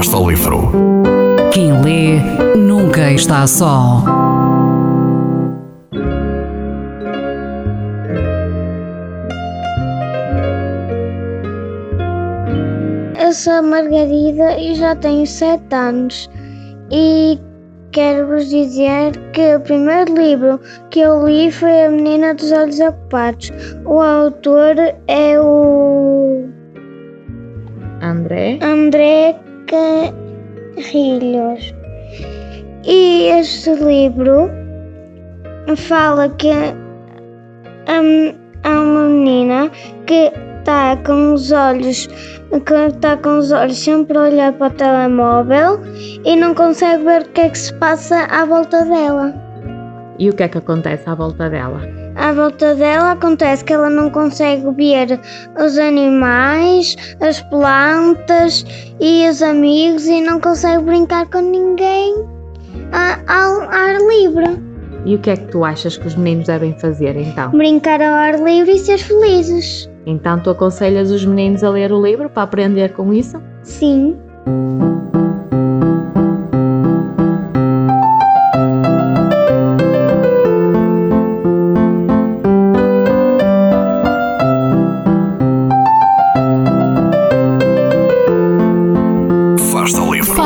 Basta o livro. Quem lê nunca está só. Eu sou a Margarida e já tenho 7 anos e quero vos dizer que o primeiro livro que eu li foi A Menina dos Olhos Ocupados. O autor é o André. André Carrilhos. E este livro fala que há uma menina que está com os olhos que está com os olhos sempre a olhar para o telemóvel e não consegue ver o que é que se passa à volta dela. E o que é que acontece à volta dela? À volta dela acontece que ela não consegue ver os animais, as plantas e os amigos e não consegue brincar com ninguém ao ar livre. E o que é que tu achas que os meninos devem fazer então? Brincar ao ar livre e ser felizes. Então tu aconselhas os meninos a ler o livro para aprender com isso? Sim.